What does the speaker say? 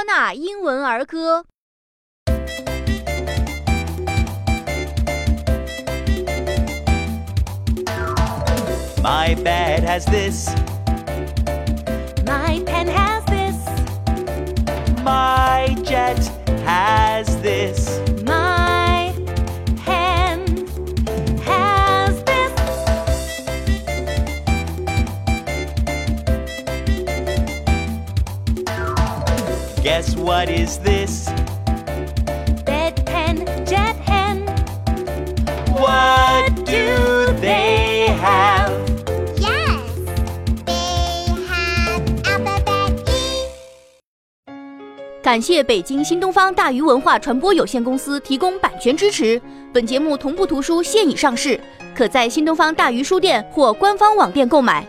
托纳英文儿歌》。My bed has this. My pen has this. My jet Guess what is this? Bed pen, jet hen. What do they have? Yes, they have alphabet E. 感谢北京新东方大鱼文化传播有限公司提供版权支持。本节目同步图书现已上市，可在新东方大鱼书店或官方网店购买。